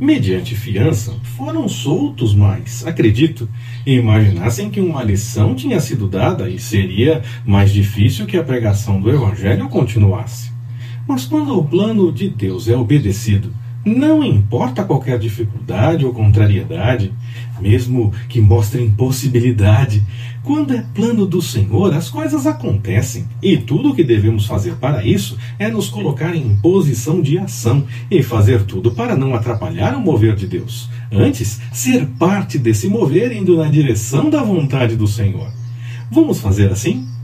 mediante fiança, foram soltos, mas, acredito, imaginassem que uma lição tinha sido dada e seria mais difícil que a pregação do Evangelho continuasse. Mas quando o plano de Deus é obedecido, não importa qualquer dificuldade ou contrariedade, mesmo que mostre impossibilidade, quando é plano do Senhor, as coisas acontecem. E tudo o que devemos fazer para isso é nos colocar em posição de ação e fazer tudo para não atrapalhar o mover de Deus. Antes, ser parte desse mover indo na direção da vontade do Senhor. Vamos fazer assim?